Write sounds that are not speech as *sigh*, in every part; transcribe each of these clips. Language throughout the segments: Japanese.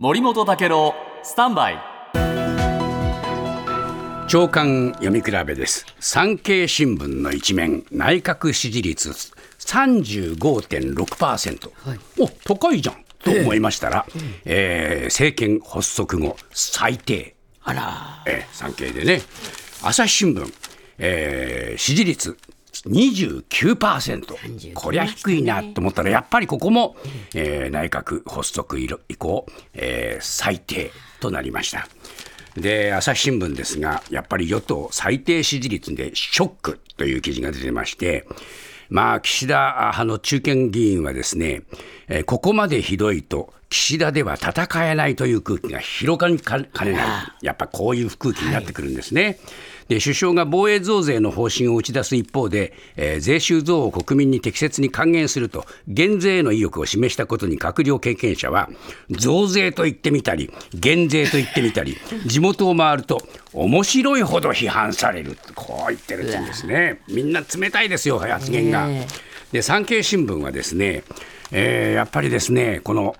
森本武郎スタンバイ。長官読み比べです。産経新聞の一面内閣支持率35.6%、はい、お高いじゃん。と思いましたら、えー、えー、政権発足後最低。あら、えー、産経でね。朝日新聞、えー、支持率29%、こりゃ低いなと思ったら、やっぱりここも、えー、内閣発足以降、えー、最低となりました。で朝日新聞ですが、やっぱり与党最低支持率でショックという記事が出てまして、まあ、岸田派の中堅議員はですね、えー、ここまでひどいと、岸田では戦えないという空気が広がりかねない、やっぱこういう空気になってくるんですね。はいで首相が防衛増税の方針を打ち出す一方で、えー、税収増を国民に適切に還元すると減税への意欲を示したことに閣僚経験者は増税と言ってみたり減税と言ってみたり *laughs* 地元を回ると面白いほど批判される。こう言ってるんですね。みんな冷たいですよ発言が。で産経新聞はですね、えー、やっぱりですねこの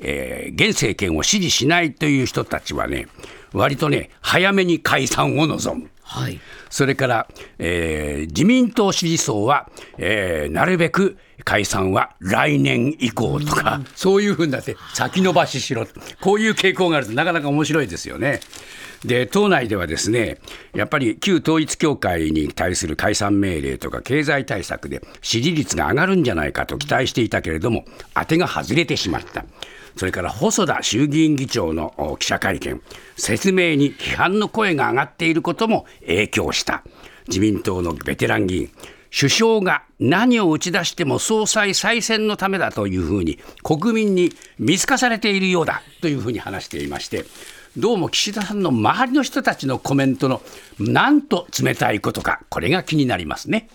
えー、現政権を支持しないという人たちはね、割とね、早めに解散を望む。はい、それから、えー、自民党支持層は、えー、なるべく解散は来年以降とか、うん、そういうふうになって先延ばししろ、こういう傾向があるとなかなか面白いですよね。で党内ではですねやっぱり旧統一教会に対する解散命令とか経済対策で支持率が上がるんじゃないかと期待していたけれども当てが外れてしまった。それから細田衆議院議長の記者会見、説明に批判の声が上がっていることも影響した。自民党のベテラン議員、首相が何を打ち出しても総裁再選のためだというふうに国民に見透かされているようだというふうに話していまして、どうも岸田さんの周りの人たちのコメントのなんと冷たいことか、これが気になりますね。